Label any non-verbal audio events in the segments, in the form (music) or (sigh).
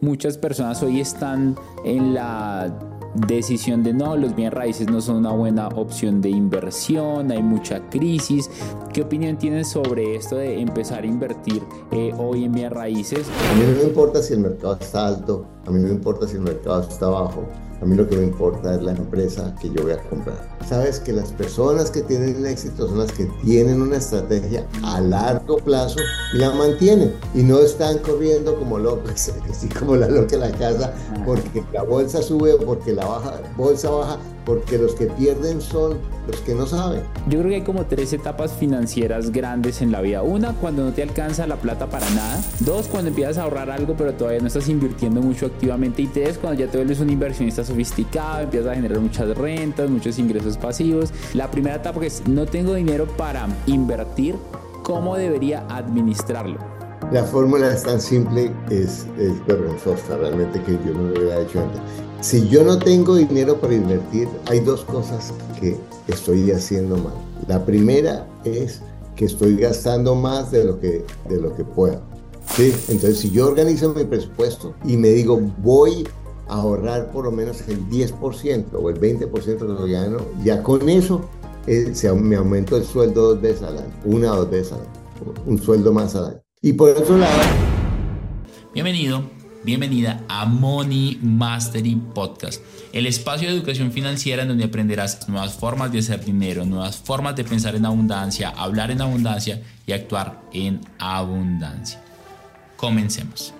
muchas personas hoy están en la decisión de no, los bienes raíces no son una buena opción de inversión, hay mucha crisis. ¿Qué opinión tienes sobre esto de empezar a invertir eh, hoy en bienes raíces? A mí no me importa si el mercado está alto, a mí no me importa si el mercado está bajo. A mí lo que me importa es la empresa que yo voy a comprar. Sabes que las personas que tienen éxito son las que tienen una estrategia a largo plazo y la mantienen. Y no están corriendo como locos, (laughs) así como la loca en la casa, porque la bolsa sube o porque la baja, bolsa baja porque los que pierden son los que no saben. Yo creo que hay como tres etapas financieras grandes en la vida. Una, cuando no te alcanza la plata para nada. Dos, cuando empiezas a ahorrar algo pero todavía no estás invirtiendo mucho activamente. Y tres, cuando ya te vuelves un inversionista sofisticado, empiezas a generar muchas rentas, muchos ingresos pasivos. La primera etapa que es no tengo dinero para invertir, ¿cómo debería administrarlo? La fórmula es tan simple, es, es vergonzosa realmente que yo no lo había hecho antes. Si yo no tengo dinero para invertir, hay dos cosas que estoy haciendo mal. La primera es que estoy gastando más de lo que, de lo que puedo. ¿sí? Entonces, si yo organizo mi presupuesto y me digo, voy a ahorrar por lo menos el 10% o el 20% de lo que gano, ya con eso eh, se, me aumento el sueldo dos veces al año, una o dos veces al año, un sueldo más al año. Y por otro lado... Bienvenido Bienvenida a Money Mastery Podcast, el espacio de educación financiera en donde aprenderás nuevas formas de hacer dinero, nuevas formas de pensar en abundancia, hablar en abundancia y actuar en abundancia. Comencemos.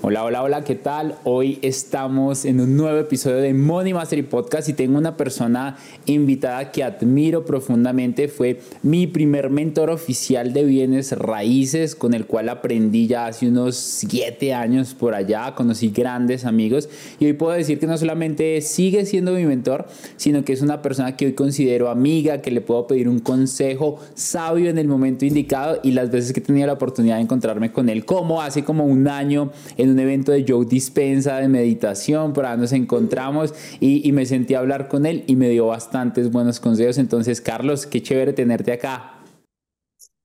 Hola, hola, hola, ¿qué tal? Hoy estamos en un nuevo episodio de Money Mastery Podcast y tengo una persona invitada que admiro profundamente. Fue mi primer mentor oficial de bienes raíces, con el cual aprendí ya hace unos siete años por allá. Conocí grandes amigos y hoy puedo decir que no solamente sigue siendo mi mentor, sino que es una persona que hoy considero amiga, que le puedo pedir un consejo sabio en el momento indicado y las veces que he tenido la oportunidad de encontrarme con él, como hace como un año en un evento de Joe Dispensa de meditación, por ahí nos encontramos y, me sentí a hablar con él y me dio bastantes buenos consejos. Entonces, Carlos, qué chévere tenerte acá.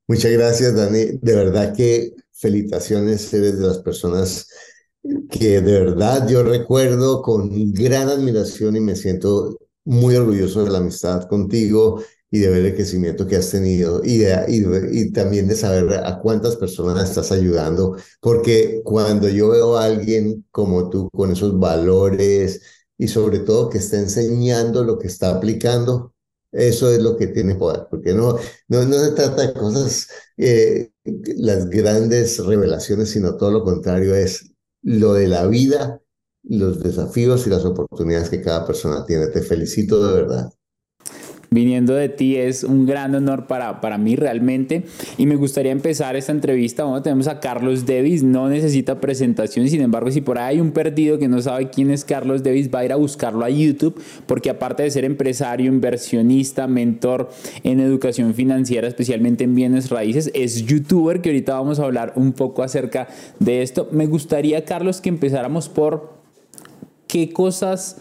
Muchas gracias, Dani. De verdad que felicitaciones, eres de las personas que de verdad yo recuerdo con gran admiración y me siento muy orgulloso de la amistad contigo y de ver el crecimiento que has tenido y, y, también de saber a cuántas personas estás ayudando, porque cuando yo veo a alguien como tú con esos valores y sobre todo que está enseñando lo que está aplicando, eso es lo que tiene poder, porque no, no, no se trata de cosas, eh, las grandes revelaciones, sino todo lo contrario, es lo de la vida, los desafíos y las oportunidades que cada persona tiene. Te felicito de verdad viniendo de ti es un gran honor para, para mí realmente. Y me gustaría empezar esta entrevista. Bueno, tenemos a Carlos Davis, no necesita presentación, sin embargo, si por ahí hay un perdido que no sabe quién es Carlos Davis, va a ir a buscarlo a YouTube, porque aparte de ser empresario, inversionista, mentor en educación financiera, especialmente en bienes raíces, es youtuber, que ahorita vamos a hablar un poco acerca de esto. Me gustaría, Carlos, que empezáramos por qué cosas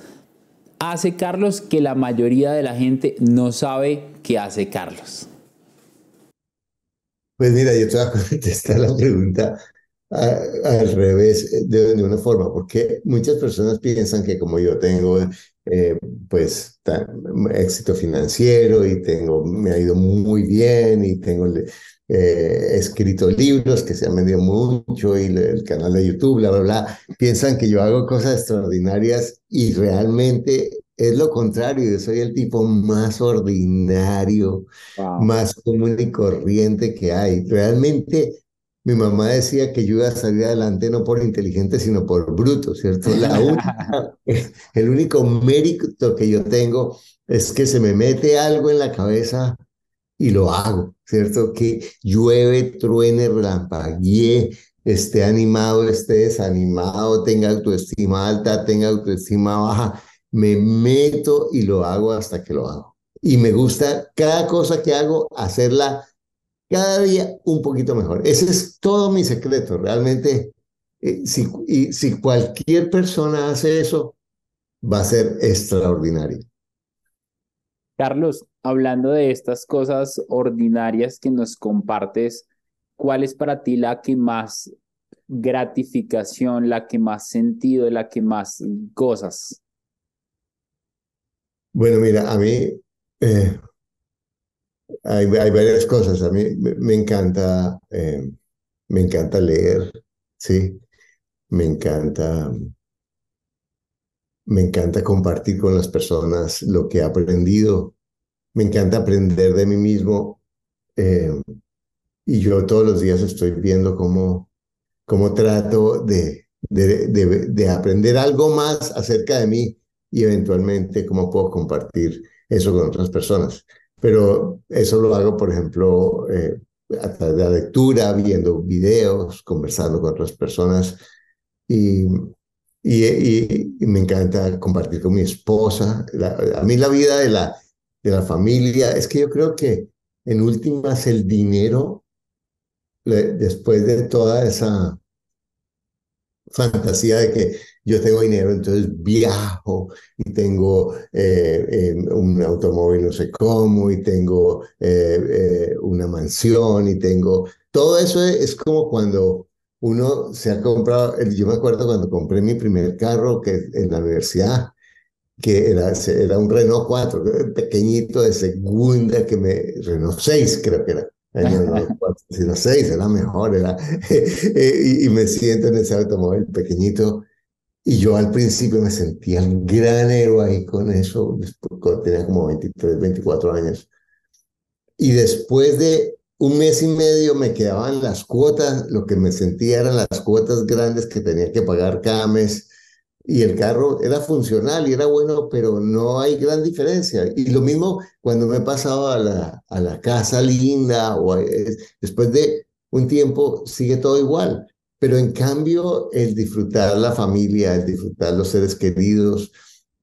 hace Carlos que la mayoría de la gente no sabe que hace Carlos? Pues mira, yo te voy a (laughs) contestar la pregunta al revés, de, una forma, porque muchas personas piensan que como yo tengo eh, pues éxito financiero y tengo, me ha ido muy bien y tengo he escrito libros que se han vendido mucho y el canal de YouTube, bla, bla, bla, piensan que yo hago cosas extraordinarias y realmente es lo contrario, yo soy el tipo más ordinario, más común y corriente que hay. Realmente mi mamá decía que yo iba a salir adelante no por inteligente, sino por bruto, ¿cierto? La (laughs) el único mérito que yo tengo es que se me mete algo en la cabeza y lo hago, ¿cierto? Que llueve, truene, relampaguee, esté animado, esté desanimado, tenga autoestima alta, tenga autoestima baja, me meto y lo hago hasta que lo hago. Y me gusta cada cosa que hago, hacerla cada día un poquito mejor. Ese es todo mi secreto. Realmente, eh, si, y, si cualquier persona hace eso, va a ser extraordinario. Carlos, hablando de estas cosas ordinarias que nos compartes, ¿cuál es para ti la que más gratificación, la que más sentido, la que más gozas? Bueno, mira, a mí eh, hay, hay, varias cosas. A mí me, encanta, eh, me encanta leer, sí, me encanta, me encanta compartir con las personas lo que he aprendido, me encanta aprender de mí mismo eh, y yo todos los días estoy viendo cómo, cómo trato de, de, de, aprender algo más acerca de mí y eventualmente cómo puedo compartir eso con otras personas. Pero eso lo hago, por ejemplo, eh, a través de la lectura, viendo videos, conversando con otras personas. Y, y, y, me encanta compartir con mi esposa. a mí la vida de la, de la familia, es que yo creo que en últimas el dinero, después de toda esa fantasía de que yo tengo dinero, entonces viajo y tengo eh, eh, un automóvil no sé cómo y tengo eh, una mansión y tengo... Todo eso es como cuando uno se ha comprado, yo me acuerdo cuando compré mi primer carro que en la universidad, que era, era un Renault 4, pequeñito de segunda, que me, Renault 6 creo que era. Año 6 era mejor, era, (laughs) y, y, me siento en ese automóvil pequeñito y yo al principio me sentía un gran héroe ahí con eso, cuando tenía como 23, 24 años. Y después de un mes y medio me quedaban las cuotas, lo que me sentía eran las cuotas grandes que tenía que pagar cada mes. Y el carro era funcional y era bueno, pero no hay gran diferencia. Y lo mismo cuando me he pasado a la, a la casa linda, o después de un tiempo sigue todo igual. Pero en cambio, el disfrutar la familia, el disfrutar los seres queridos,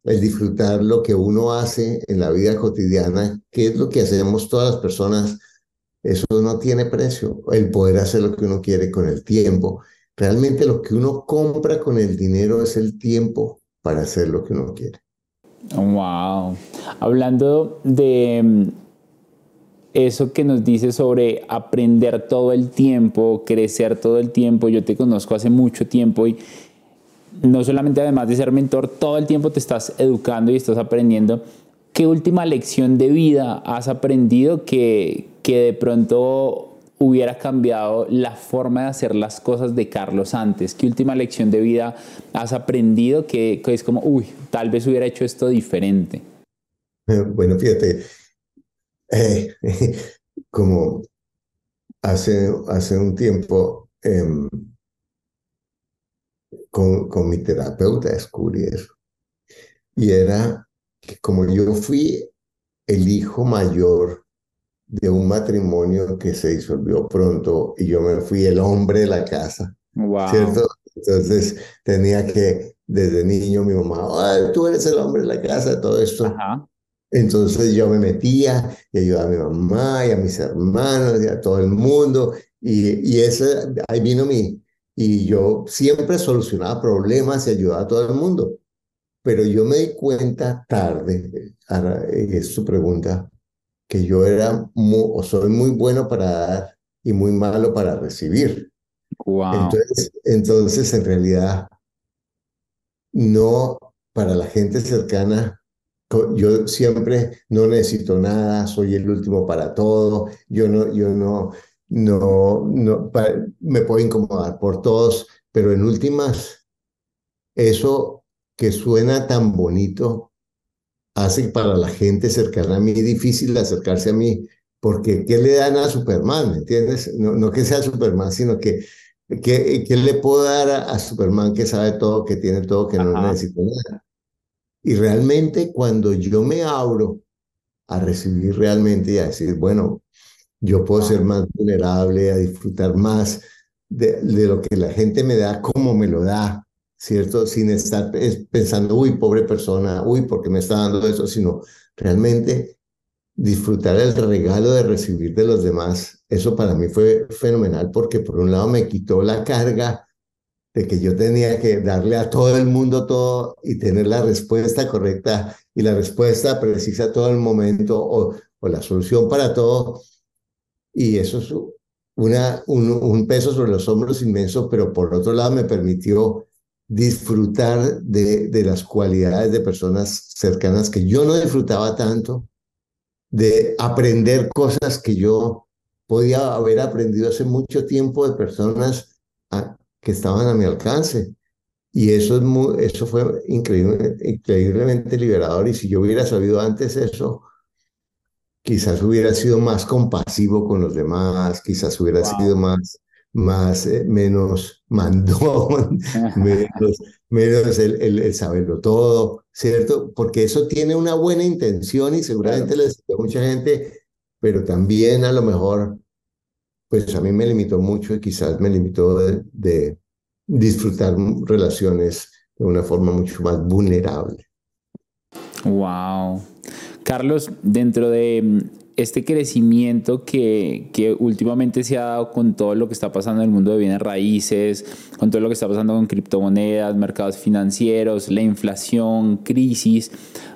el disfrutar lo que uno hace en la vida cotidiana, que es lo que hacemos todas las personas, eso no tiene precio. El poder hacer lo que uno quiere con el tiempo. Realmente lo que uno compra con el dinero es el tiempo para hacer lo que uno quiere. Wow. Hablando de eso que nos dice sobre aprender todo el tiempo, crecer todo el tiempo. Yo te conozco hace mucho tiempo y no solamente además de ser mentor, todo el tiempo te estás educando y estás aprendiendo. ¿Qué última lección de vida has aprendido que, que de pronto hubiera cambiado la forma de hacer las cosas de Carlos antes? ¿Qué última lección de vida has aprendido que, es como, uy, tal vez hubiera hecho esto diferente? Bueno, fíjate, eh, (laughs) como hace, hace un tiempo em, con, con mi terapeuta descubrí eso. Y era que como yo fui el hijo mayor de un matrimonio que se disolvió pronto y yo me fui el hombre de la casa, ¿cierto? Entonces tenía que, desde niño, mi mamá, tú eres el hombre de la casa, todo esto. Ajá. Entonces yo me metía y ayudaba a mi mamá y a mis hermanos y a todo el mundo. Y, y ese, ahí vino mi, y yo siempre solucionaba problemas y ayudaba a todo el mundo. Pero yo me di cuenta tarde, es su pregunta, que yo era o soy muy bueno para dar y muy malo para recibir. Entonces, entonces, en realidad, no, para la gente cercana, yo siempre no necesito nada, soy el último para todo, yo no, yo no, no, no me puedo incomodar por todos, pero en últimas, eso que suena tan bonito hace para la gente cercana a mí difícil acercarse a mí, porque ¿qué le dan a Superman? ¿Me entiendes? No, no que sea Superman, sino que ¿qué, qué le puedo dar a, Superman que sabe todo, que tiene todo, que no necesita nada? Y realmente cuando yo me abro a recibir realmente y a decir, bueno, yo puedo ser más vulnerable, a disfrutar más de, lo que la gente me da, como me lo da, ¿cierto? Sin estar pensando, uy, pobre persona, uy, porque me está dando eso, sino realmente disfrutar el regalo de recibir de los demás. Eso para mí fue fenomenal porque por un lado me quitó la carga de que yo tenía que darle a todo el mundo todo y tener la respuesta correcta y la respuesta precisa todo el momento o, la solución para todo. Y eso es un peso sobre los hombros inmenso, pero por otro lado me permitió disfrutar de, de las cualidades de personas cercanas que yo no disfrutaba tanto, de aprender cosas que yo podía haber aprendido hace mucho tiempo de personas que estaban a mi alcance. Y eso, es muy, eso fue increíble, increíblemente liberador. Y si yo hubiera sabido antes eso, quizás hubiera sido más compasivo con los demás, quizás hubiera sido más, más eh, menos mandón, (laughs) menos, menos el, el, saberlo todo, ¿cierto? Porque eso tiene una buena intención y seguramente le a mucha gente, pero también a lo mejor, pues a mí me limitó mucho y quizás me limitó de, de disfrutar relaciones de una forma mucho más vulnerable. Wow. Carlos, dentro de este crecimiento que, que, últimamente se ha dado con todo lo que está pasando en el mundo de bienes raíces, con todo lo que está pasando con criptomonedas, mercados financieros, la inflación, crisis,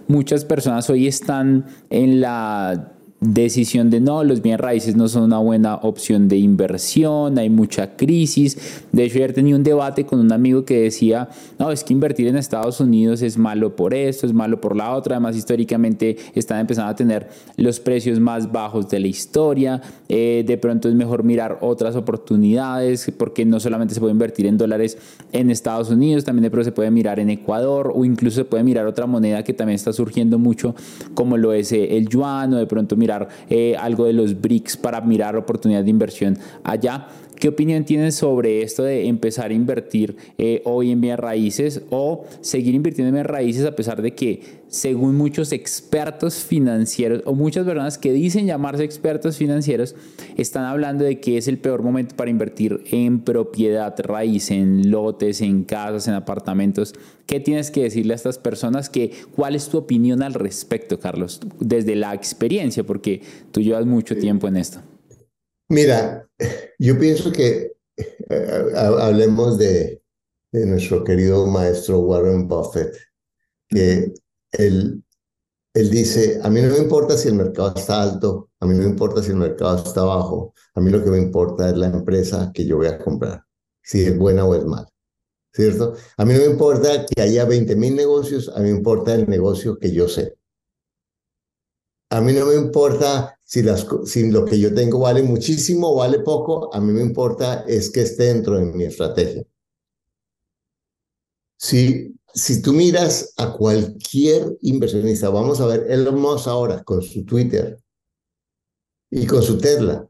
muchas personas hoy están en la decisión de no, los bienes raíces no son una buena opción de inversión, hay mucha crisis. De hecho, ayer tenía un debate con un amigo que decía, no, es que invertir en Estados Unidos es malo por esto, es malo por la otra. Además, históricamente están empezando a tener los precios más bajos de la historia. Eh, de pronto es mejor mirar otras oportunidades, porque no solamente se puede invertir en dólares en Estados Unidos, también de pronto se puede mirar en Ecuador o incluso se puede mirar otra moneda que también está surgiendo mucho, como lo es eh, el yuan o de pronto mirar algo de los BRICS para mirar oportunidades de inversión allá. ¿Qué opinión tienes sobre esto de empezar a invertir eh, hoy en bienes raíces o seguir invirtiendo en bienes raíces a pesar de que, según muchos expertos financieros o muchas personas que dicen llamarse expertos financieros, están hablando de que es el peor momento para invertir en propiedad raíz, en lotes, en casas, en apartamentos? ¿Qué tienes que decirle a estas personas? Que, ¿Cuál es tu opinión al respecto, Carlos? Desde la experiencia, porque tú llevas mucho tiempo en esto. Mira, yo pienso que eh, hablemos de, nuestro querido maestro Warren Buffett, que él, él dice, a mí no me importa si el mercado está alto, a mí no me importa si el mercado está bajo, a mí lo que me importa es la empresa que yo voy a comprar, si es buena o es mala. ¿Cierto? A mí no me importa que haya 20 mil negocios, a mí me importa el negocio que yo sé. A mí no me importa si, las, si lo que yo tengo vale muchísimo o vale poco, a mí me importa es que esté dentro de mi estrategia. Si, si tú miras a cualquier inversionista, vamos a ver Elon Musk ahora con su Twitter y con su Tesla.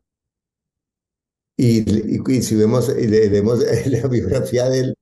Y, y, si vemos, y leemos (laughs) la biografía de él,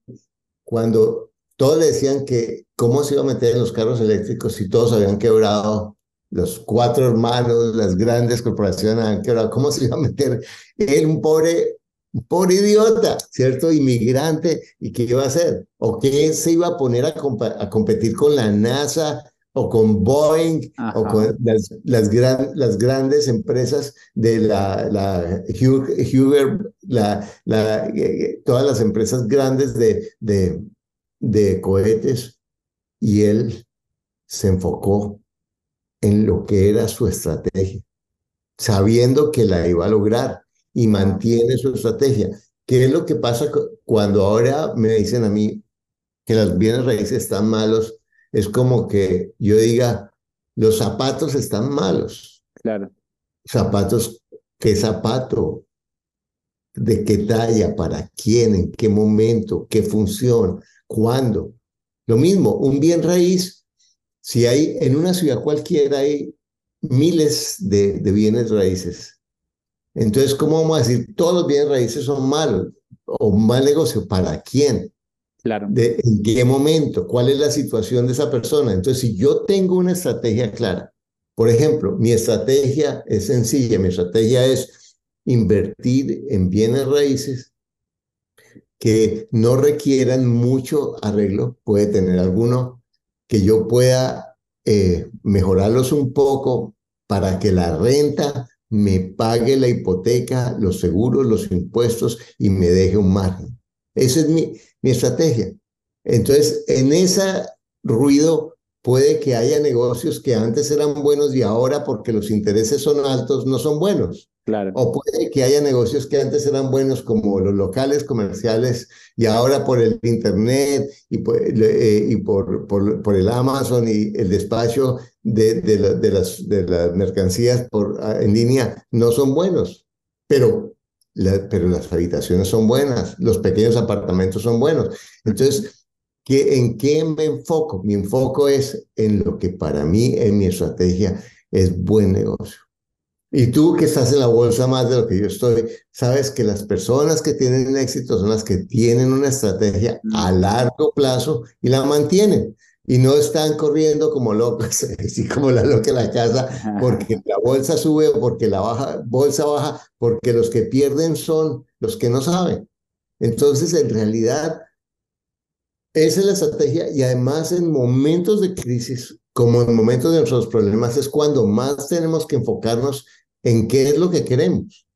cuando todos decían que cómo se iba a meter en los carros eléctricos si todos habían quebrado los cuatro hermanos, las grandes corporaciones han quebrado. ¿Cómo se iba a meter él, un pobre, un pobre idiota, ¿cierto? Inmigrante, ¿y qué iba a hacer? ¿O qué se iba a poner a, a competir con la NASA o con Boeing o con las, las, las, grandes empresas de la, la Hugher, la, la, eh, eh, todas las empresas grandes de, de, de cohetes? Y él se enfocó en lo que era su estrategia, sabiendo que la iba a lograr y mantiene su estrategia. ¿Qué es lo que pasa cuando ahora me dicen a mí que las bienes raíces están malos? Es como que yo diga, los zapatos están malos. Claro. Zapatos, ¿qué zapato? ¿De qué talla? ¿Para quién? ¿En qué momento? ¿Qué función? ¿Cuándo? Lo mismo, un bien raíz si hay en una ciudad cualquiera hay miles de, bienes raíces, entonces, ¿cómo vamos a decir todos los bienes raíces son malos o un mal negocio? ¿Para quién? Claro. De, ¿En qué momento? ¿Cuál es la situación de esa persona? Entonces, si yo tengo una estrategia clara, por ejemplo, mi estrategia es sencilla, mi estrategia es invertir en bienes raíces que no requieran mucho arreglo, puede tener alguno que yo pueda eh, mejorarlos un poco para que la renta me pague la hipoteca, los seguros, los impuestos y me deje un margen. Esa es mi, mi estrategia. Entonces, en ese ruido puede que haya negocios que antes eran buenos y ahora porque los intereses son altos no son buenos. O puede que haya negocios que antes eran buenos como los locales comerciales y ahora por el Internet y por, eh, el Amazon y el despacho de, las, de las mercancías en línea no son buenos. Pero, pero las habitaciones son buenas, los pequeños apartamentos son buenos. Entonces, ¿qué, ¿en qué me enfoco? Mi enfoco es en lo que para mí, en mi estrategia, es buen negocio. Y tú que estás en la bolsa más de lo que yo estoy, sabes que las personas que tienen éxito son las que tienen una estrategia a largo plazo y la mantienen. Y no están corriendo como locos, (laughs) así como la loca en la casa, porque la bolsa sube o porque la baja, bolsa baja, porque los que pierden son los que no saben. Entonces, en realidad, esa es la estrategia y además en momentos de crisis, como en momentos de nuestros problemas, es cuando más tenemos que enfocarnos en qué es lo que queremos,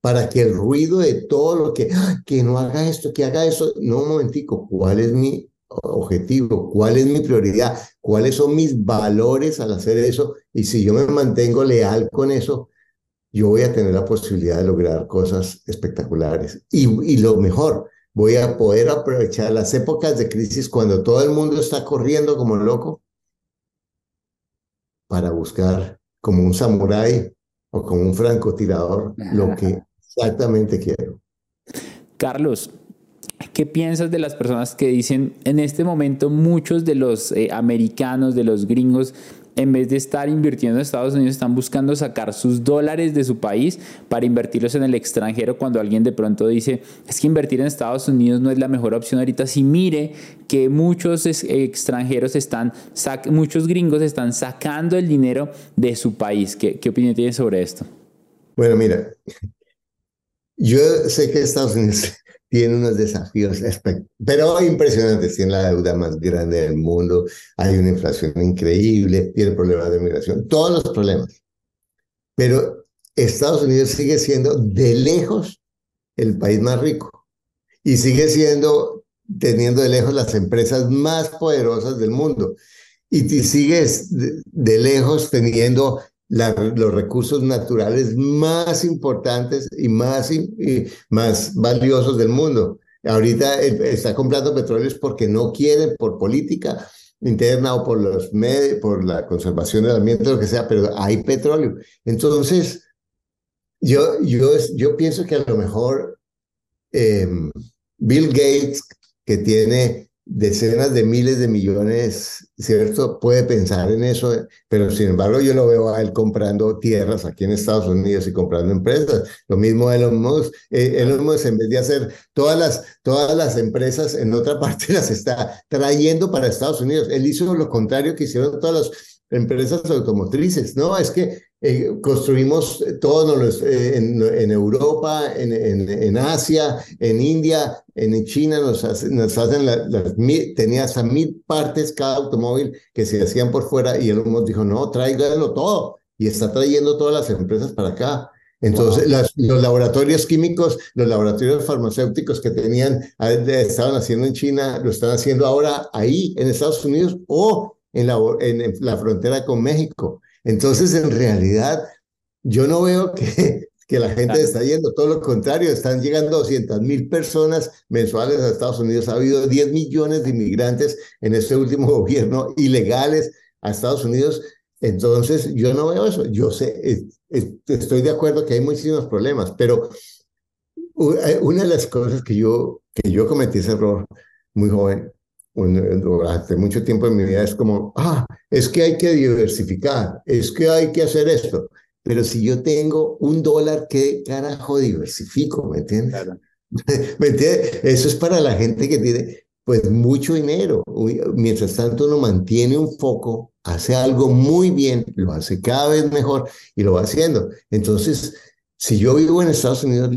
para que el ruido de todo lo que, ¡ah! que no haga esto, que haga eso, no, un momentico, ¿cuál es mi objetivo? ¿Cuál es mi prioridad? ¿Cuáles son mis valores al hacer eso? Y si yo me mantengo leal con eso, yo voy a tener la posibilidad de lograr cosas espectaculares. Y, y lo mejor, voy a poder aprovechar las épocas de crisis cuando todo el mundo está corriendo como loco para buscar como un samurái o como un francotirador lo que exactamente quiero. Carlos, ¿qué piensas de las personas que dicen en este momento muchos de los eh, americanos, de los gringos, en vez de estar invirtiendo en Estados Unidos, están buscando sacar sus dólares de su país para invertirlos en el extranjero cuando alguien de pronto dice, es que invertir en Estados Unidos no es la mejor opción ahorita. Si mire que muchos extranjeros están, muchos gringos están sacando el dinero de su país. ¿Qué, qué opinión tiene sobre esto? Bueno, mira, yo sé que Estados Unidos tiene unos desafíos, pero impresionantes. Tiene la deuda más grande del mundo, hay una inflación increíble, tiene problemas de migración, todos los problemas. Pero Estados Unidos sigue siendo de lejos el país más rico y sigue siendo, teniendo de lejos las empresas más poderosas del mundo. Y sigues de lejos teniendo los recursos naturales más importantes y más, más valiosos del mundo. Ahorita está comprando petróleos porque no quiere, por política interna o por los medios, por la conservación del ambiente, lo que sea, pero hay petróleo. Entonces, yo, yo, yo pienso que a lo mejor em, Bill Gates, que tiene decenas de miles de millones, ¿cierto? Puede pensar en eso, pero sin embargo yo lo veo a él comprando tierras aquí en Estados Unidos y comprando empresas. Lo mismo Elon Musk. Eh, Elon Musk en vez de hacer todas las, todas las empresas en otra (laughs) parte las está trayendo para Estados Unidos. Él hizo lo contrario que hicieron todas las empresas automotrices. No, es que eh, construimos todos eh, en, en, Europa, en, en, Asia, en India, en China, nos, nos hacen las mil, tenía hasta mil partes cada automóvil que se hacían por fuera y él nos dijo, no, tráiganlo todo. Y está trayendo todas las empresas para acá. Entonces, los laboratorios químicos, los laboratorios farmacéuticos que tenían, estaban haciendo en China, lo están haciendo ahora ahí en Estados Unidos o en la, en la frontera con México. Entonces, en realidad, yo no veo que, que la gente está yendo, todo lo contrario, están llegando 200 mil personas mensuales a Estados Unidos. Ha habido 10 millones de inmigrantes en este último (laughs) gobierno ilegales a Estados Unidos. Entonces, yo no veo eso. Yo sé, estoy de acuerdo que hay muchísimos problemas, pero una de las cosas que yo, que yo cometí ese error muy joven durante mucho tiempo en mi vida es como, ah, es que hay que diversificar, es que hay que hacer esto. Pero si yo tengo un dólar, ¿qué carajo diversifico? ¿Me entiendes? (laughs) ¿Me entiendes? Eso es para la gente que tiene pues mucho dinero. Mientras tanto uno mantiene un foco, hace algo muy bien, lo hace cada vez mejor y lo va haciendo. Entonces, si yo vivo en Estados Unidos,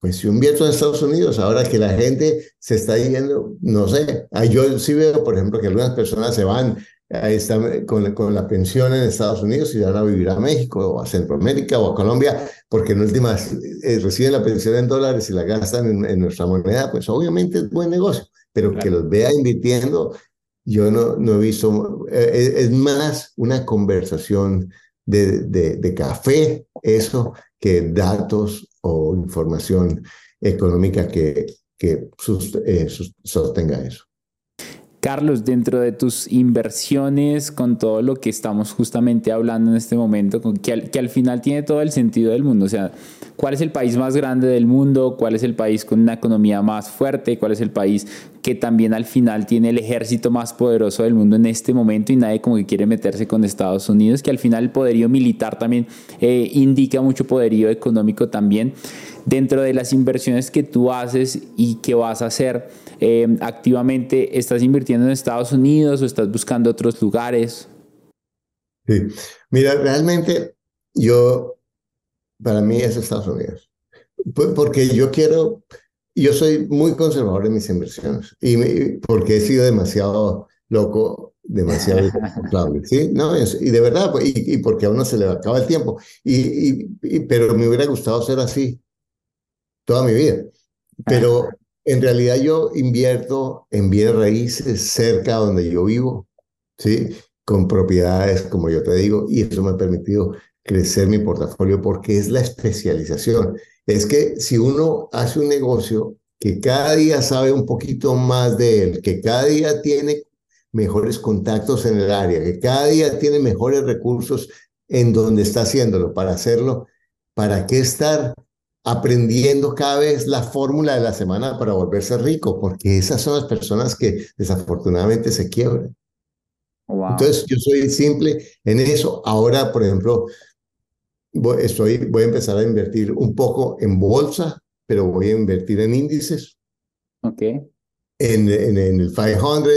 pues yo invierto en Estados Unidos, ahora que la gente se está yendo, no sé, yo sí veo, por ejemplo, que algunas personas se van están con, con, la pensión en Estados Unidos y van a vivir a México o a Centroamérica o a Colombia, porque en últimas eh, reciben la pensión en dólares y la gastan en, nuestra moneda, pues obviamente es buen negocio, pero que los vea invirtiendo, yo no, no he visto, eh, es más una conversación de, de, café eso que datos o información económica que, que eh, sostenga eso. Carlos, dentro de tus inversiones, con todo lo que estamos justamente hablando en este momento, que, al, que al final tiene todo el sentido del mundo, o sea, ¿cuál es el país más grande del mundo? ¿Cuál es el país con una economía más fuerte? ¿Cuál es el país que también al final tiene el ejército más poderoso del mundo en este momento y nadie como que quiere meterse con Estados Unidos, que al final el poderío militar también eh, indica mucho poderío económico también? Dentro de las inversiones que tú haces y que vas a hacer, eh, activamente, ¿estás invirtiendo en Estados Unidos o estás buscando otros lugares? Sí, mira, realmente yo, para mí es Estados Unidos, porque yo quiero, yo soy muy conservador en mis inversiones y porque he sido demasiado loco demasiado (laughs) irresponsable, ¿sí? No, y de verdad, pues, y, porque a uno se le acaba el tiempo, y, y, pero me hubiera gustado ser así toda mi vida. Pero en realidad yo invierto en bienes raíces cerca donde yo vivo, ¿sí? Con propiedades, como yo te digo, y eso me ha permitido crecer mi portafolio porque es la especialización. Es que si uno hace un negocio que cada día sabe un poquito más de él, que cada día tiene mejores contactos en el área, que cada día tiene mejores recursos en donde está haciéndolo para hacerlo, ¿para qué estar aprendiendo cada vez la fórmula de la semana para volverse rico, porque esas son las personas que desafortunadamente se quiebran. Entonces, yo soy simple en eso. Ahora, por ejemplo, voy, estoy, voy a empezar a invertir un poco en bolsa, pero voy a invertir en índices. Ok. En, en, el 500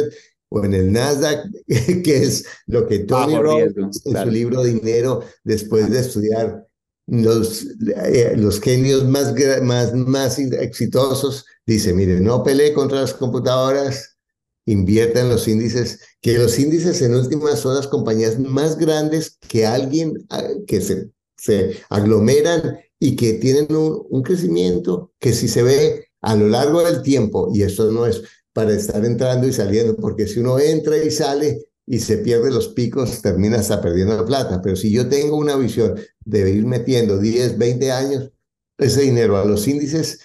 o en el Nasdaq, (laughs) que es lo que Tony Robbins en su libro Dinero, después de estudiar los, eh, los genios más, más, más exitosos dicen, mire, no pelee contra las computadoras, invierta en los índices, que los índices en últimas son las compañías más grandes que alguien, ah, que se, se aglomeran y que tienen un, un crecimiento que si se ve a lo largo del tiempo, y eso no es para estar entrando y saliendo, porque si uno entra y sale y se pierde los picos, termina hasta perdiendo la plata. Pero si yo tengo una visión de ir metiendo 10, 20 años, ese dinero a los índices,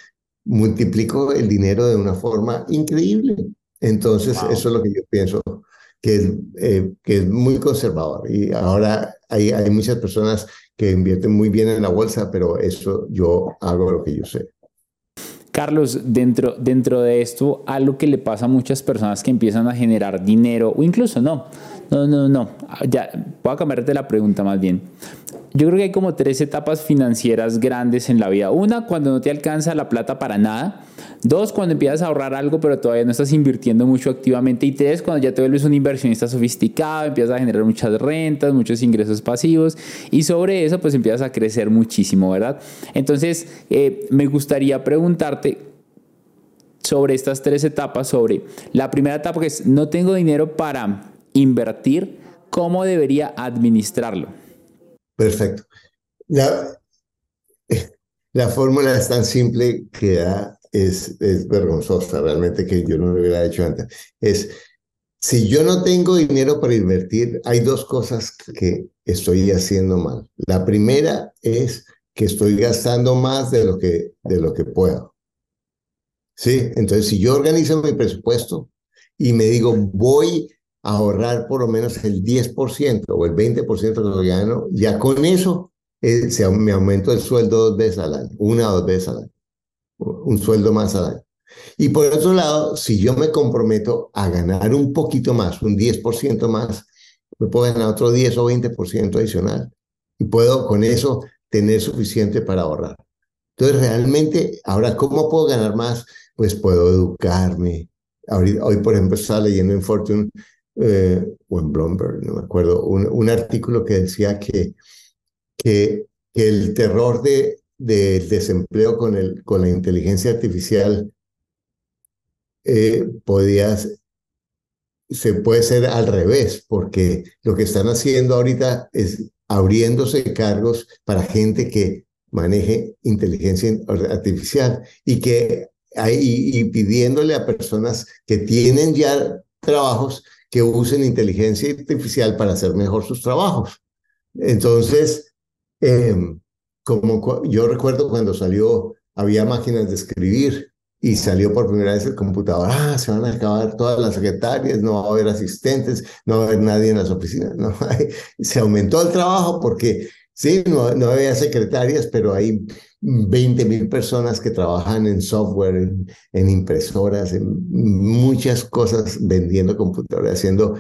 multiplico el dinero de una forma increíble. Entonces, eso es lo que yo pienso, que es, eh, que es muy conservador. Y ahora hay, hay muchas personas que invierten muy bien en la bolsa, pero eso yo hago lo que yo sé. Carlos, dentro, dentro de esto, algo que le pasa a muchas personas que empiezan a generar dinero, o incluso no, no, no, no, ya, voy a cambiarte la pregunta más bien. Yo creo que hay como tres etapas financieras grandes en la vida. Una, cuando no te alcanza la plata para nada. Dos, cuando empiezas a ahorrar algo pero todavía no estás invirtiendo mucho activamente. Y tres, cuando ya te vuelves un inversionista sofisticado, empiezas a generar muchas rentas, muchos ingresos pasivos. Y sobre eso pues empiezas a crecer muchísimo, ¿verdad? Entonces, eh, me gustaría preguntarte sobre estas tres etapas, sobre la primera etapa que es no tengo dinero para invertir, ¿cómo debería administrarlo? Perfecto. La, (laughs) la fórmula es tan simple que es, es vergonzosa, realmente que yo no lo hubiera hecho antes. Es, si yo no tengo dinero para invertir, hay dos cosas que estoy haciendo mal. La primera es que estoy gastando más de lo que, de lo que puedo. ¿Sí? Entonces, si yo organizo mi presupuesto y me digo, voy ahorrar por lo menos el 10% o el 20% de lo gano, ya con eso eh, se, me aumento el sueldo dos veces al año, una o dos veces al año, un sueldo más al año. Y por otro lado, si yo me comprometo a ganar un poquito más, un 10% más, me puedo ganar otro 10 o 20% adicional. Y puedo con eso tener suficiente para ahorrar. Entonces, realmente, ahora, ¿cómo puedo ganar más? Pues puedo educarme. Hoy por ejemplo, estaba leyendo en Fortune eh, o en Bloomberg, no me acuerdo, un, artículo que decía que, que, el terror de, del desempleo con, el, con la inteligencia artificial eh, se puede ser al revés, porque lo que están haciendo ahorita es abriéndose cargos para gente que maneje inteligencia artificial y que y, y pidiéndole a personas que tienen ya trabajos que usen inteligencia artificial para hacer mejor sus trabajos. Entonces, em, como yo recuerdo cuando salió, había máquinas de escribir y salió por primera vez el computador. Ah, se van a acabar todas las secretarias, no va a haber asistentes, no va a haber nadie en las oficinas. (laughs) No, se aumentó el trabajo porque sí, no, no había secretarias, pero hay 20 mil personas que trabajan en software, en, impresoras, en muchas cosas vendiendo computadores, haciendo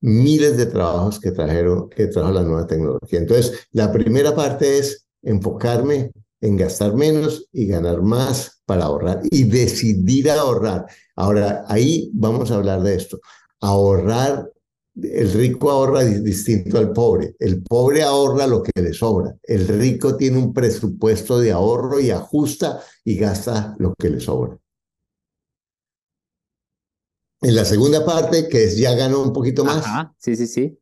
miles de trabajos que trajeron, que trajo la nueva tecnología. Entonces, la primera parte es enfocarme en gastar menos y ganar más para ahorrar y decidir ahorrar. Ahora, ahí vamos a hablar de esto. Ahorrar, el rico ahorra distinto al pobre. El pobre ahorra lo que le sobra. El rico tiene un presupuesto de ahorro y ajusta y gasta lo que le sobra. En la segunda parte, que es ya gano un poquito más. sí, sí, sí.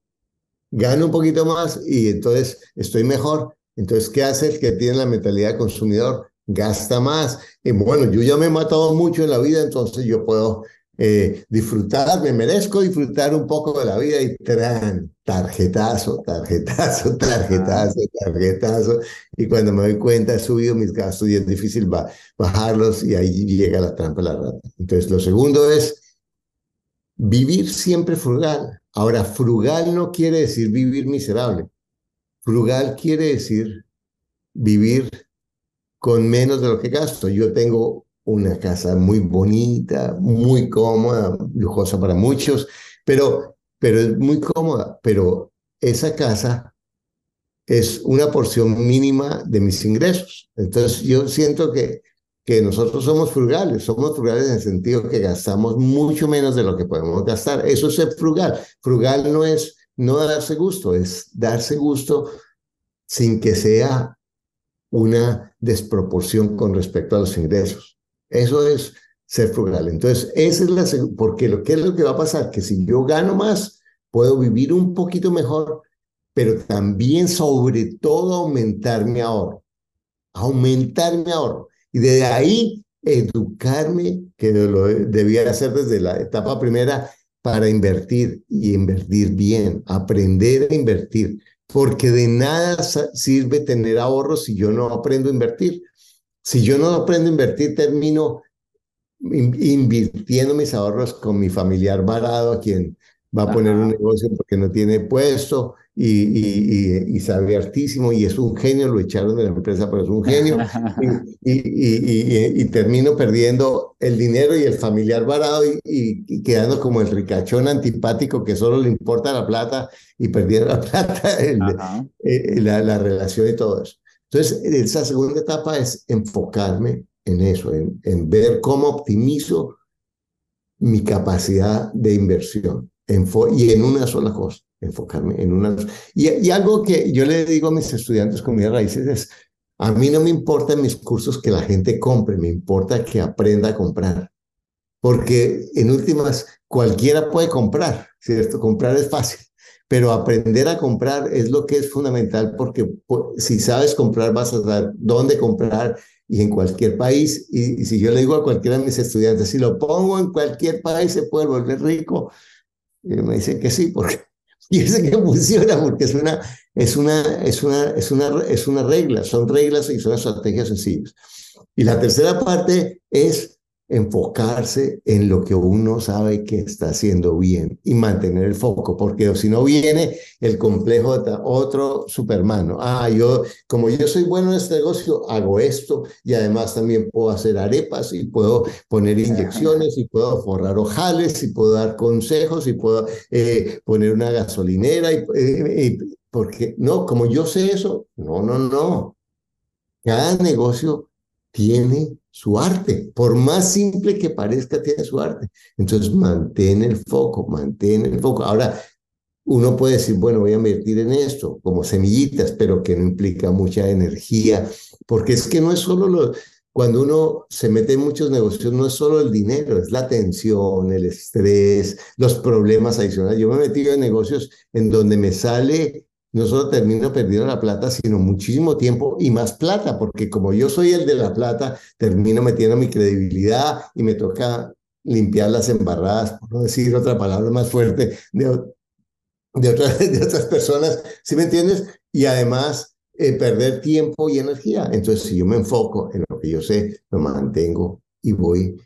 Gano un poquito más y entonces estoy mejor. Entonces, ¿qué hace el que tiene la mentalidad de consumidor? Gasta más. Y bueno, yo ya me he matado mucho en la vida, entonces yo puedo eh, disfrutar, me merezco disfrutar un poco de la vida y tran, tarjetazo, tarjetazo, (laughs) tarjetazo, tarjetazo. Y cuando me doy cuenta, he subido mis gastos y es difícil bajarlos y ahí llega la trampa de la rata. Entonces, lo segundo es Vivir siempre frugal. Ahora, frugal no quiere decir vivir miserable. Frugal quiere decir vivir con menos de lo que gasto. Yo tengo una casa muy bonita, muy cómoda, lujosa para muchos, pero, pero es muy cómoda. Pero esa casa es una porción mínima de mis ingresos. Entonces yo siento que que nosotros somos frugales, somos frugales en el sentido que gastamos mucho menos de lo que podemos gastar. Eso es frugal. Frugal no es no darse gusto, es darse gusto sin que sea una desproporción con respecto a los ingresos. Eso es ser frugal. Entonces, esa es la porque lo que es lo que va a pasar que si yo gano más, puedo vivir un poquito mejor, pero también sobre todo aumentar mi ahorro. Aumentar mi ahorro. Y de ahí educarme, que lo debía hacer desde la etapa primera, para invertir y invertir bien, aprender a invertir, porque de nada sirve tener ahorros si yo no aprendo a invertir. Si yo no aprendo a invertir, termino invirtiendo mis ahorros con mi familiar varado, a quien va a poner un negocio porque no tiene puesto, y, y, sabe hartísimo y es un genio, lo echaron de la empresa, pero es un genio. Y, (laughs) termino perdiendo el dinero y el familiar varado y, quedando como el ricachón antipático que solo le importa la plata y perdiendo la (laughs) plata, eh, la, la, relación y todo eso. Entonces, esa segunda etapa es enfocarme en eso, en, en ver cómo optimizo mi capacidad de inversión y en una sola cosa enfocarme en una... Y, y algo que yo le digo a mis estudiantes con mis raíces es, a mí no me importa en mis cursos que la gente compre, me importa que aprenda a comprar. Porque en últimas, cualquiera puede comprar, ¿cierto? Comprar es fácil, pero aprender a comprar es lo que es fundamental porque si sabes comprar vas a saber dónde comprar y en cualquier país. Y, y si yo le digo a cualquiera de mis estudiantes, si lo pongo en cualquier país se puede volver rico, y me dicen que sí, porque (laughs) es que funciona porque es una, es, una, es, una, es, una, es una regla, son reglas y son estrategias sencillas. Y la tercera parte es enfocarse en lo que uno sabe que está haciendo bien y mantener el foco, porque si no viene el complejo de otro supermano. Ah, yo, como yo soy bueno en este negocio, hago esto y además también puedo hacer arepas y puedo poner inyecciones y puedo forrar ojales y puedo dar consejos y puedo eh, poner una gasolinera y, eh, porque no, como yo sé eso, no, no, no. Cada negocio tiene su arte, por más simple que parezca, tiene su arte. Entonces, mantén el foco, mantén el foco. Ahora, uno puede decir, bueno, voy a invertir en esto, como semillitas, pero que no implica mucha energía, porque es que no es solo lo, cuando uno se mete en muchos negocios, no es solo el dinero, es la tensión, el estrés, los problemas adicionales. Yo me he metido en negocios en donde me sale no solo termino perdiendo la plata, sino muchísimo tiempo y más plata, porque como yo soy el de la plata, termino metiendo mi credibilidad y me toca limpiar las embarradas, por no decir otra palabra más fuerte, de, de otras, (laughs) de otras personas, ¿sí me entiendes? Y además eh, perder tiempo y energía. Entonces, si yo me enfoco en lo que yo sé, lo mantengo y voy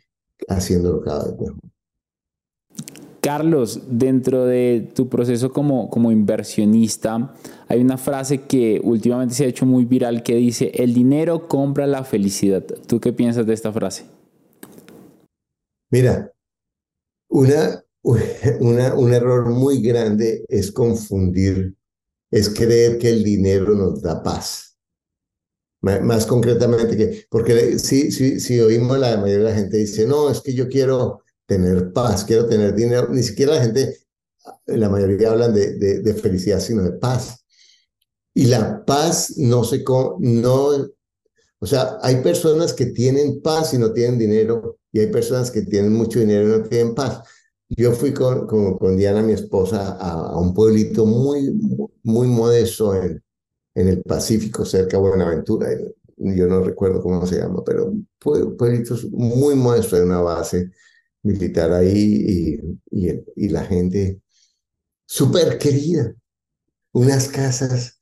haciéndolo cada vez mejor. Carlos, dentro de tu proceso como, como inversionista, hay una frase que últimamente se ha hecho muy viral que dice, el dinero compra la felicidad. ¿Tú qué piensas de esta frase? Mira, una, (laughs) un error muy grande es confundir, es creer que el dinero nos da paz. Más concretamente que, porque si, si, si oímos la mayoría de la gente dice, no, es que yo quiero tener paz, quiero tener dinero, ni siquiera la gente, la mayoría hablan de, de, de felicidad, sino de paz. Y la paz no se, no, o sea, hay personas que tienen paz y no tienen dinero, y hay personas que tienen mucho dinero y no tienen paz. Yo fui con, con, con Diana, mi esposa, a, a, un pueblito muy, muy modesto en, en el Pacífico, cerca de Buenaventura. Yo no recuerdo cómo se llama, pero un pueblito muy modesto, de una base militar ahí y, y, y la gente súper querida. Unas casas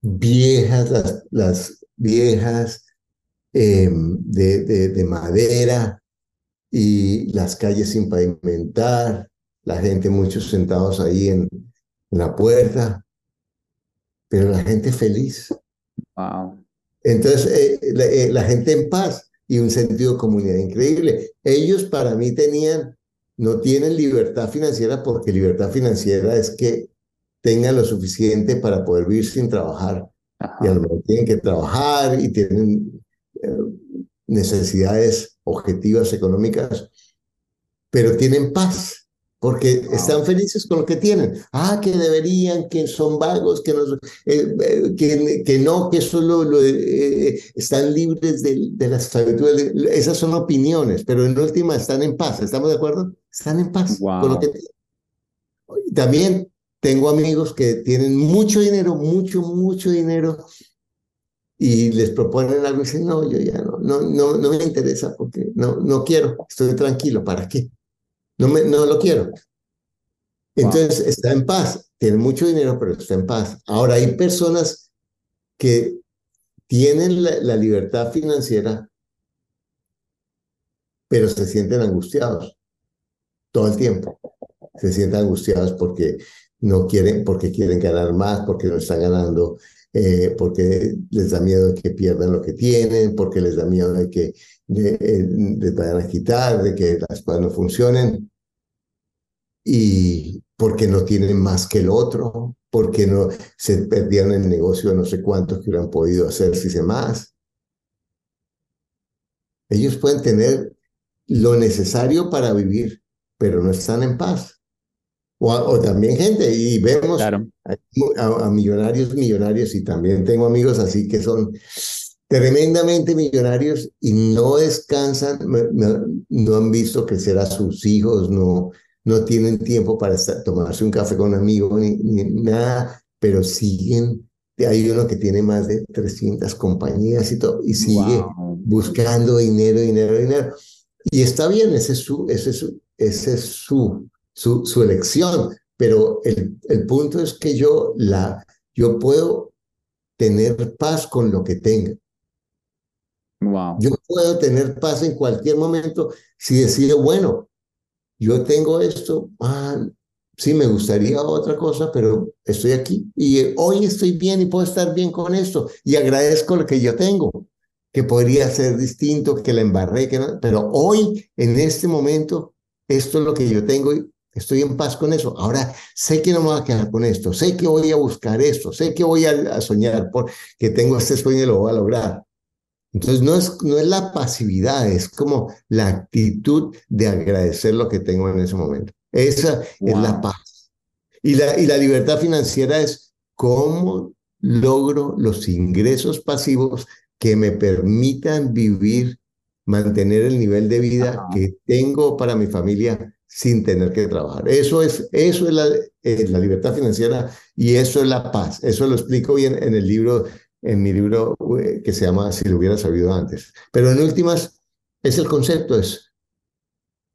viejas, las, las viejas eh, de, de, de, madera y las calles sin pavimentar, la gente, muchos sentados ahí en, en la puerta, pero la gente feliz. Wow. Entonces, eh, la, eh, la, gente en paz y un sentido de comunidad increíble. Ellos para mí tenían, no tienen libertad financiera porque libertad financiera es que tengan lo suficiente para poder vivir sin trabajar. Ajá. Y a lo mejor tienen que trabajar y tienen eh, necesidades objetivas económicas, pero tienen paz porque wow. están felices con lo que tienen. Ah, que deberían, que son vagos, que, nos, eh, eh, que, que, no, que solo lo, eh, están libres de, de la esclavitud. Esas son opiniones, pero en última están en paz. ¿Estamos de acuerdo? Están en paz wow. con lo que También tengo amigos que tienen mucho dinero, mucho, mucho dinero, y les proponen algo y dicen, no, yo ya no, no, no, no me interesa porque no, no quiero, estoy tranquilo, ¿para qué? No, me, no lo quiero. Entonces wow. está en paz, tiene mucho dinero, pero está en paz. Ahora hay personas que tienen la, la libertad financiera, pero se sienten angustiados todo el tiempo. Se sienten angustiados porque no quieren, porque quieren ganar más, porque no están ganando, eh, porque les da miedo de que pierdan lo que tienen, porque les da miedo de que eh, les vayan a quitar, de que las cosas no funcionen, y porque no tienen más que el otro, porque no se perdieron el negocio de no sé cuántos que hubieran podido hacer si se más. Ellos pueden tener lo necesario para vivir, pero no están en paz. O, o también gente, y vemos claro. A, millonarios, millonarios, y también tengo amigos así que son tremendamente millonarios y no descansan, no, no, han visto crecer a sus hijos, no, no tienen tiempo para estar, tomarse un café con un amigo ni, ni, nada, pero siguen. Hay uno que tiene más de 300 compañías y todo, y sigue wow. buscando dinero, dinero, dinero. Y está bien, ese es su, ese es su, ese es su, su, su elección, pero el, el punto es que yo, la, yo puedo tener paz con lo que tenga. Wow. Yo puedo tener paz en cualquier momento si decido, bueno, yo tengo esto, ah, sí, me gustaría otra cosa, pero estoy aquí y hoy estoy bien y puedo estar bien con esto y agradezco lo que yo tengo, que podría ser distinto, que la embarré, que no, pero hoy, en este momento, esto es lo que yo tengo y estoy en paz con eso. Ahora, sé que no me voy a quedar con esto, sé que voy a buscar esto, sé que voy a, a soñar por que tengo este sueño y lo voy a lograr. Entonces no es, no es la pasividad, es como la actitud de agradecer lo que tengo en ese momento. Esa wow. es la paz. Y la, y la libertad financiera es cómo logro los ingresos pasivos que me permitan vivir, mantener el nivel de vida Ajá. que tengo para mi familia sin tener que trabajar. Eso es, eso es la, libertad financiera y eso es la paz. Eso lo explico bien en el libro en mi libro eh, que se llama Si lo hubiera sabido antes. Pero en últimas, es el concepto, es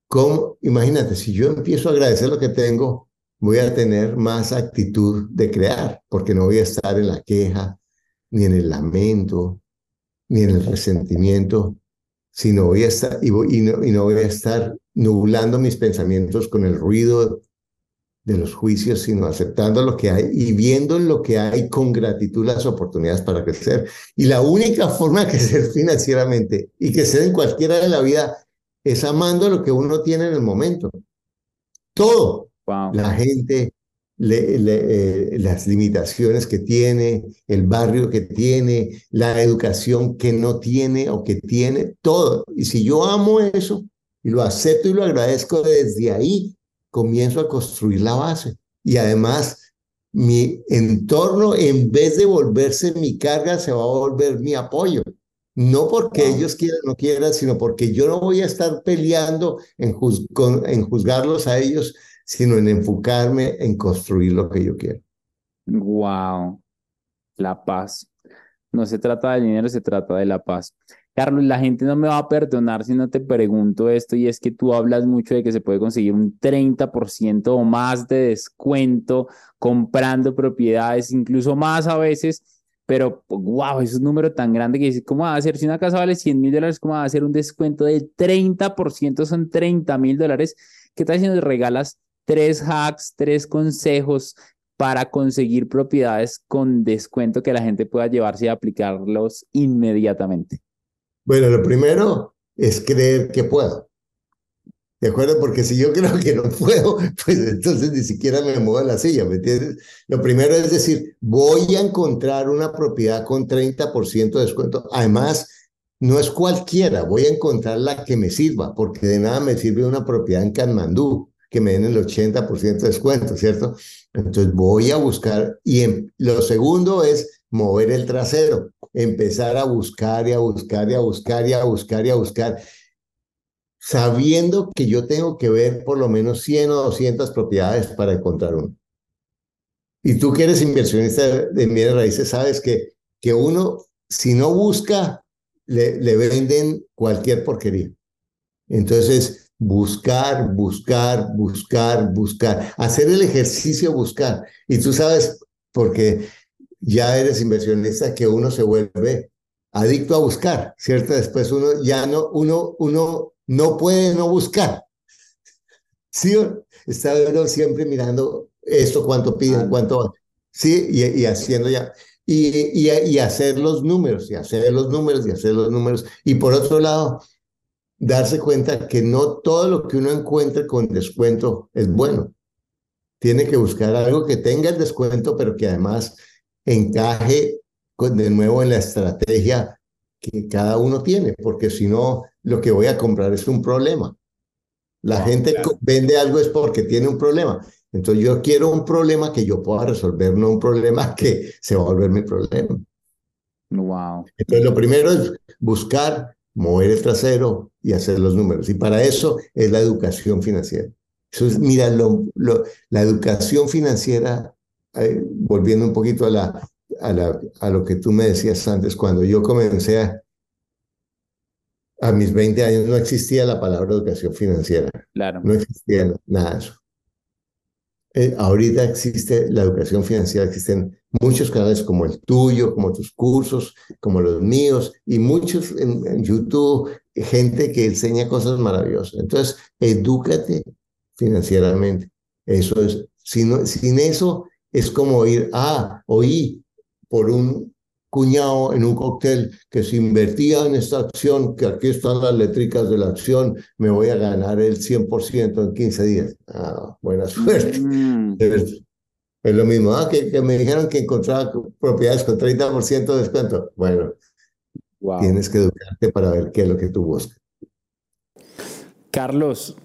cómo, imagínate, si yo empiezo a agradecer lo que tengo, voy a tener más actitud de crear, porque no voy a estar en la queja, ni en el lamento, ni en el resentimiento, sino voy a estar, y, y, no, y no voy a estar nublando mis pensamientos con el ruido de los juicios, sino aceptando lo que hay y viendo lo que hay con gratitud las oportunidades para crecer. Y la única forma de (laughs) crecer financieramente y crecer en cualquiera de la vida es amando lo que uno tiene en el momento. Todo. La gente, eh, las limitaciones que tiene, el barrio que tiene, la educación que no tiene o que tiene, todo. Y si yo amo eso y lo acepto y lo agradezco desde ahí, comienzo a construir la base. Y además, mi entorno, en vez de volverse mi carga, se va a volver mi apoyo. No porque ellos quieran o no quieran, sino porque yo no voy a estar peleando en, en juzgarlos a ellos, sino en enfocarme en construir lo que yo quiero. Wow, la paz. No se trata de dinero, se trata de la paz. Carlos, la gente no me va a perdonar si no te pregunto esto y es que tú hablas mucho de que se puede conseguir un 30% o más de descuento comprando propiedades, incluso más a veces, pero wow, es un número tan grande que dices, ¿cómo va a ser? Si una casa vale 100 mil dólares, ¿cómo va a ser un descuento del 30%? Son 30 mil dólares. ¿Qué tal si nos regalas tres hacks, tres consejos para conseguir propiedades con descuento que la gente pueda llevarse y aplicarlos inmediatamente? Bueno, lo primero es creer que puedo. ¿De acuerdo? Porque si yo creo que no puedo, pues entonces ni siquiera me muevo a la silla, ¿me entiendes? Lo primero es decir, voy a encontrar una propiedad con 30% de descuento. Además, no es cualquiera, voy a encontrar la que me sirva, porque de nada me sirve una propiedad en Kanmandú que me den el 80% de descuento, ¿cierto? Entonces voy a buscar. Y lo segundo es mover el trasero empezar a buscar y a buscar y a buscar y a buscar y a buscar, sabiendo que yo tengo que ver por lo menos 100 o 200 propiedades para encontrar uno. Y tú que eres inversionista de bienes raíces, sabes que, que uno, si no busca, le venden cualquier porquería. Entonces, buscar, buscar, buscar, buscar, hacer el ejercicio buscar. Y tú sabes, porque ya eres inversionista que uno se vuelve adicto a buscar, ¿cierto? Después uno ya no, uno, uno no puede no buscar. (laughs) Sí, está uno siempre mirando esto, cuánto piden, cuánto, sí, y, haciendo ya, y, y, y hacer los números, y hacer los números, y hacer los números. Y por otro lado, darse cuenta que no todo lo que uno encuentre con descuento es bueno. Tiene que buscar algo que tenga el descuento, pero que además encaje de nuevo en la estrategia que cada uno tiene, porque si no, lo que voy a comprar es un problema. La gente vende algo es porque tiene un problema. Entonces yo quiero un problema que yo pueda resolver, no un problema que se va a volver mi problema. Wow. Entonces lo primero es buscar, mover el trasero y hacer los números. Y para eso es la educación financiera. Eso es, mira, lo, la educación financiera volviendo un poquito a, la, a, la, a lo que tú me decías antes, cuando yo comencé a, a mis 20 años no existía la palabra educación financiera. Claro. No existía nada de eso. Eh, ahorita existe la educación financiera, existen muchos canales como el tuyo, como tus cursos, como los míos, y muchos en, YouTube, gente que enseña cosas maravillosas. Entonces, edúcate financieramente. Eso es, sin, sin eso es como ir, ah, oí por un cuñado en un cóctel que si invertía en esta acción, que aquí están las letricas de la acción, me voy a ganar el 100% en 15 días. Ah, buena suerte. Mm. Es lo mismo, ah, que, que, me dijeron que encontraba propiedades con 30% de descuento. Bueno, tienes que educarte para ver qué es lo que tú buscas. Carlos,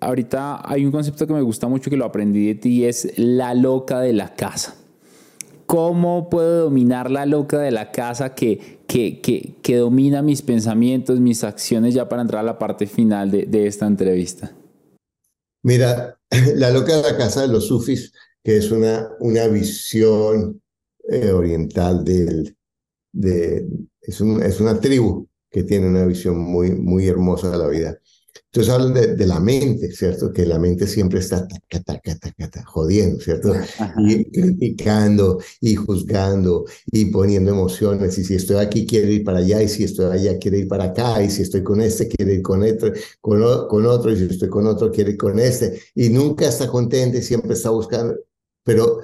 ahorita hay un concepto que me gusta mucho que lo aprendí de ti, es la loca de la casa. ¿Cómo puedo dominar la loca de la casa que, que, que, que domina mis pensamientos, mis acciones ya para entrar a la parte final de, de esta entrevista? Mira, (laughs) la loca de la casa de los sufis, que es una, una visión eh, oriental del, de, es, un, es una tribu que tiene una visión muy, muy hermosa de la vida Entonces hablan de, la mente, ¿cierto? Que la mente siempre está jodiendo, ¿cierto? Y criticando y juzgando y poniendo emociones. Y si estoy aquí, quiero ir para allá. Y si estoy allá, quiero ir para acá. Y si estoy con este, quiero ir con otro. Con, con otro. Y si estoy con otro, quiero ir con este. Y nunca está contento siempre está buscando. Pero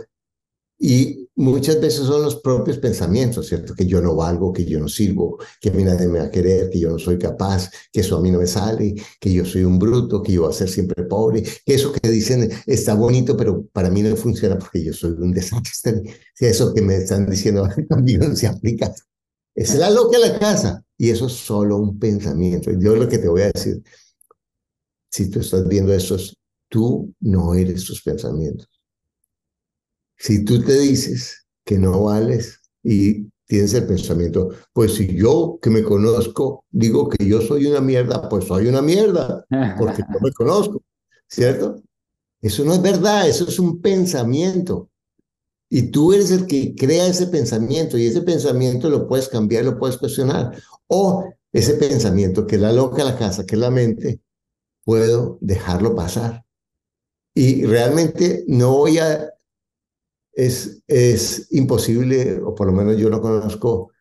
y muchas veces son los propios pensamientos, ¿cierto? Que yo no valgo, que yo no sirvo, que a mí nadie me va a querer, que yo no soy capaz, que eso a mí no me sale, que yo soy un bruto, que yo voy a ser siempre pobre, que eso que dicen está bonito, pero para mí no funciona porque yo soy un desastre. (laughs) Eso que me están diciendo (laughs) mí no se aplica. Es la loca la casa. Y eso es solo un pensamiento. Yo lo que te voy a decir, si tú estás viendo eso, tú no eres tus pensamientos. Si tú te dices que no vales y tienes el pensamiento, pues si yo que me conozco digo que yo soy una mierda, pues soy una mierda, porque no me conozco, ¿cierto? Eso no es verdad, eso es un pensamiento. Y tú eres el que crea ese pensamiento y ese pensamiento lo puedes cambiar, lo puedes cuestionar. O ese pensamiento que la loca la casa, que la mente, puedo dejarlo pasar. Y realmente no voy a es, es imposible, o por lo menos yo no conozco,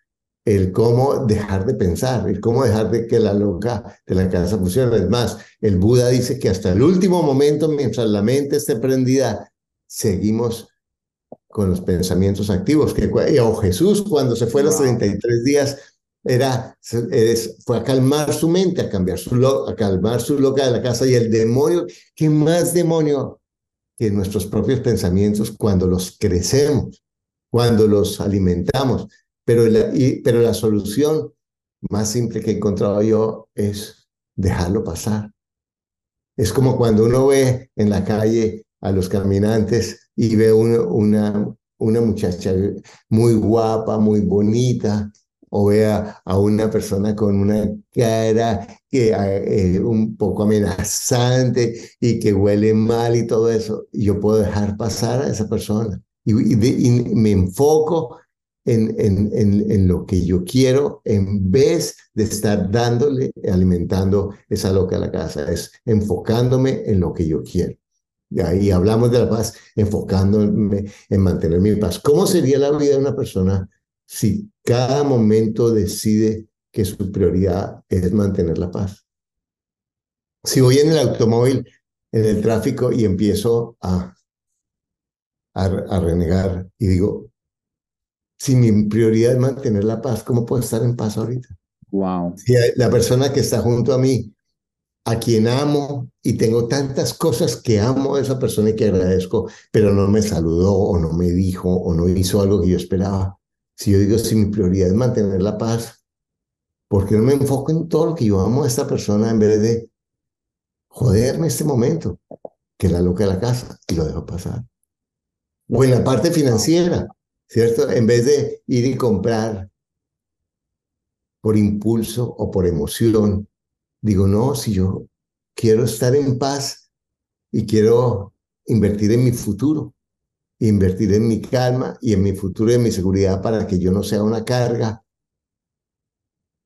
el cómo dejar de pensar, el cómo dejar de que la loca de la casa funcione. Es más, el Buda dice que hasta el último momento, mientras la mente esté prendida, seguimos con los pensamientos activos. Que, o Jesús, cuando se fue a los 33 días, era, fue a calmar su mente, a, cambiar su, a calmar su loca de la casa. Y el demonio, ¿qué más demonio que nuestros propios pensamientos cuando los crecemos, cuando los alimentamos. Pero la, pero la solución más simple que he encontrado yo es dejarlo pasar. Es como cuando uno ve en la calle a los caminantes y ve una, una muchacha muy guapa, muy bonita, o vea a una persona con una cara que, eh, un poco amenazante y que huele mal y todo eso, yo puedo dejar pasar a esa persona y, me enfoco en, en, en, en, lo que yo quiero en vez de estar dándole, alimentando esa loca a la casa, es enfocándome en lo que yo quiero. Y ahí hablamos de la paz, enfocándome en mantener mi paz. ¿Cómo sería la vida de una persona si cada momento decide que su prioridad es mantener la paz. Si voy en el automóvil, en el tráfico y empiezo a, a, renegar y digo, si mi prioridad es mantener la paz, ¿cómo puedo estar en paz ahorita? Wow. Si la persona que está junto a mí, a quien amo y tengo tantas cosas que amo a esa persona y que agradezco, pero no me saludó o no me dijo o no hizo algo que yo esperaba, si yo digo, si mi prioridad es mantener la paz, ¿por qué no me enfoco en todo lo que yo amo a esta persona en vez de joderme este momento, que la loca de la casa, y lo dejo pasar? O en la parte financiera, ¿cierto? En vez de ir y comprar por impulso o por emoción, digo, no, si yo quiero estar en paz y quiero invertir en mi futuro, invertir en mi calma y en mi futuro y en mi seguridad para que yo no sea una carga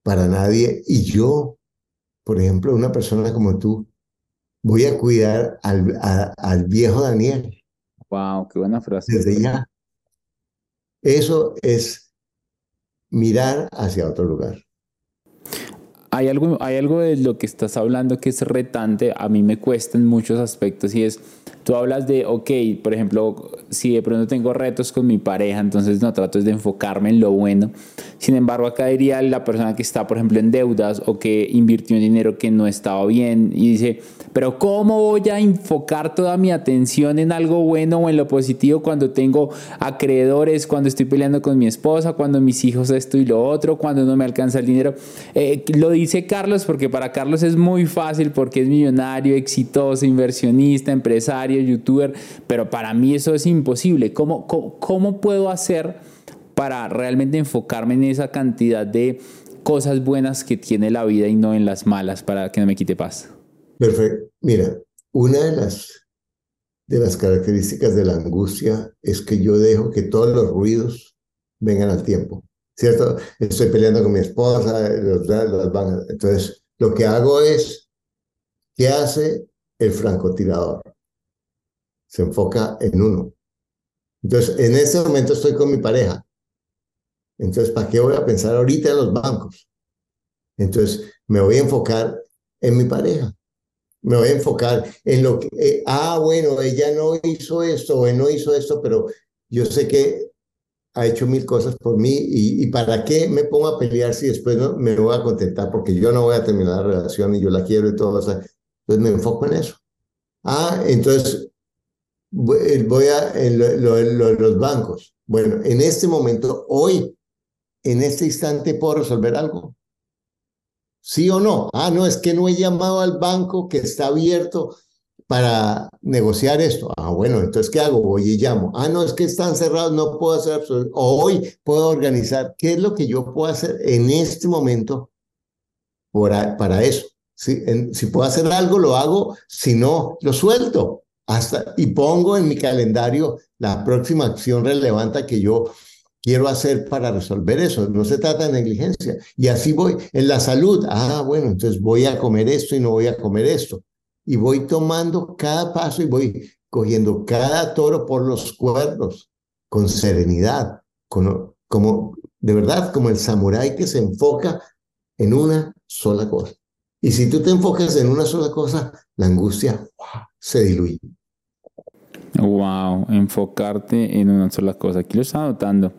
para nadie. Y yo, por ejemplo, una persona como tú, voy a cuidar al, al viejo Daniel. Wow, qué buena frase. Desde ya. Eso es mirar hacia otro lugar. Hay algo, hay algo de lo que estás hablando que es retante, a mí me cuesta en muchos aspectos y es Tú hablas de, ok, por ejemplo, si de pronto tengo retos con mi pareja, entonces no trato de enfocarme en lo bueno. Sin embargo, acá diría la persona que está, por ejemplo, en deudas o que invirtió dinero que no estaba bien y dice, pero ¿cómo voy a enfocar toda mi atención en algo bueno o en lo positivo cuando tengo acreedores, cuando estoy peleando con mi esposa, cuando mis hijos esto y lo otro, cuando no me alcanza el dinero? Eh, lo dice Carlos porque para Carlos es muy fácil porque es millonario, exitoso, inversionista, empresario youtuber, pero para mí eso es imposible. ¿Cómo, cómo, puedo hacer para realmente enfocarme en esa cantidad de cosas buenas que tiene la vida y no en las malas para que no me quite paz? Perfecto. Mira, una de las, de las características de la angustia es que yo dejo que todos los ruidos vengan al tiempo, ¿cierto? Estoy peleando con mi esposa, entonces lo que hago es ¿Qué hace el francotirador? Se enfoca en uno. Entonces, en este momento estoy con mi pareja. Entonces, ¿para qué voy a pensar ahorita en los bancos? Entonces, me voy a enfocar en mi pareja. Me voy a enfocar en lo que, eh, ah, bueno, ella no hizo esto o no hizo esto, pero yo sé que ha hecho mil cosas por mí y, para qué me pongo a pelear si después no me voy a contentar porque yo no voy a terminar la relación y yo la quiero y todo. entonces me enfoco en eso. Ah, entonces voy a en los bancos. Bueno, en este momento, hoy, en este instante, puedo resolver algo. ¿Sí o no? Ah, no, es que no he llamado al banco que está abierto para negociar esto. Ah, bueno, entonces, ¿qué hago? Voy y llamo. Ah, no, es que están cerrados, no puedo hacer absolutamente. Hoy puedo organizar. ¿Qué es lo que yo puedo hacer en este momento para eso? Si puedo hacer algo, lo hago. Si no, lo suelto. Hasta, y pongo en mi calendario la próxima acción relevante que yo quiero hacer para resolver eso. No se trata de negligencia. Y así voy en la salud. Ah, bueno, entonces voy a comer esto y no voy a comer esto. Y voy tomando cada paso y voy cogiendo cada toro por los cuernos con serenidad, como, como de verdad, como el samurái que se enfoca en una sola cosa. Y si tú te enfocas en una sola cosa, la angustia se diluye. Wow, enfocarte en una sola cosa. Aquí lo está anotando.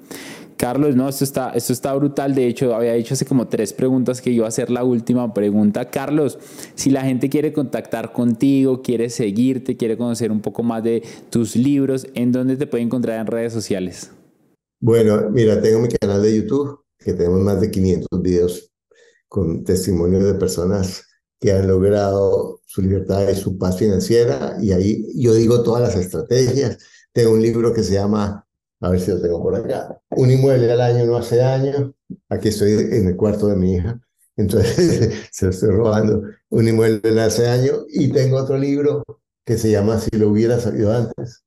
Carlos, no, esto está, esto está brutal. De hecho, había dicho hace como tres preguntas que iba a hacer la última pregunta. Carlos, si la gente quiere contactar contigo, quiere seguirte, quiere conocer un poco más de tus libros, ¿en dónde te puede encontrar en redes sociales? Bueno, mira, tengo mi canal de YouTube, que tenemos más de 500 videos con testimonios de personas que han logrado su libertad y su paz financiera. Y ahí yo digo todas las estrategias. Tengo un libro que se llama, a ver si lo tengo por acá, Un inmueble al año no hace daño. Aquí estoy en el cuarto de mi hija. Entonces (laughs) se lo estoy robando. Un inmueble hace daño. Y tengo otro libro que se llama Si lo hubiera sabido antes.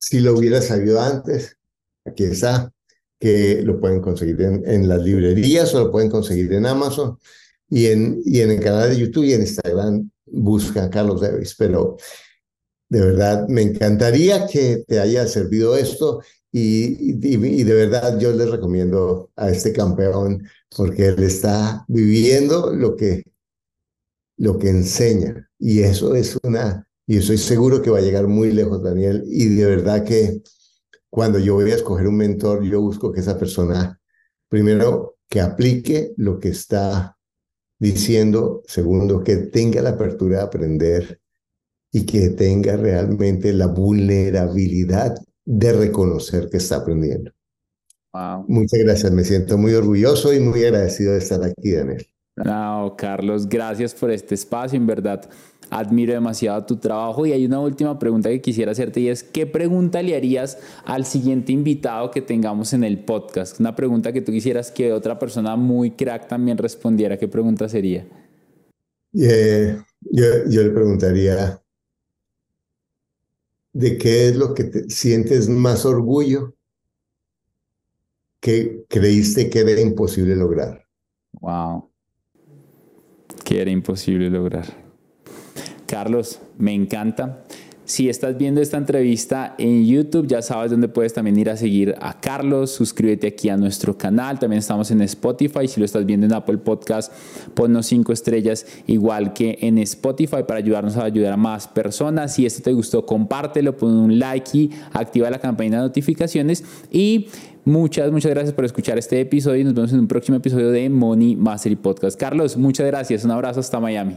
Si lo hubiera sabido antes, aquí está, que lo pueden conseguir en, en las librerías o lo pueden conseguir en Amazon y en, y en el canal de YouTube y en Instagram busca Carlos Davis. Pero de verdad, me encantaría que te haya servido esto y, y, de verdad yo les recomiendo a este campeón porque él está viviendo lo que, lo que enseña y eso es una, y estoy seguro que va a llegar muy lejos, Daniel, y de verdad que cuando yo voy a escoger un mentor, yo busco que esa persona, primero, que aplique lo que está diciendo, segundo, que tenga la apertura de aprender y que tenga realmente la vulnerabilidad de reconocer que está aprendiendo. Muchas gracias, me siento muy orgulloso y muy agradecido de estar aquí, Daniel. No, Carlos, gracias por este espacio, en verdad admiro demasiado tu trabajo y hay una última pregunta que quisiera hacerte y es, ¿qué pregunta le harías al siguiente invitado que tengamos en el podcast? Una pregunta que tú quisieras que otra persona muy crack también respondiera, ¿qué pregunta sería? Eh, yo, yo, le preguntaría, ¿de qué es lo que te sientes más orgullo que creíste que era imposible lograr? Wow. Que era imposible lograr. Carlos, me encanta. Si estás viendo esta entrevista en YouTube, ya sabes dónde puedes también ir a seguir a Carlos. Suscríbete aquí a nuestro canal. También estamos en Spotify. Si lo estás viendo en Apple Podcast, ponnos cinco estrellas, igual que en Spotify, para ayudarnos a ayudar a más personas. Si esto te gustó, compártelo, pon un like y activa la campaña de notificaciones. Y Muchas, muchas gracias por escuchar este episodio y nos vemos en un próximo episodio de Money Mastery Podcast. Carlos, muchas gracias. Un abrazo hasta Miami.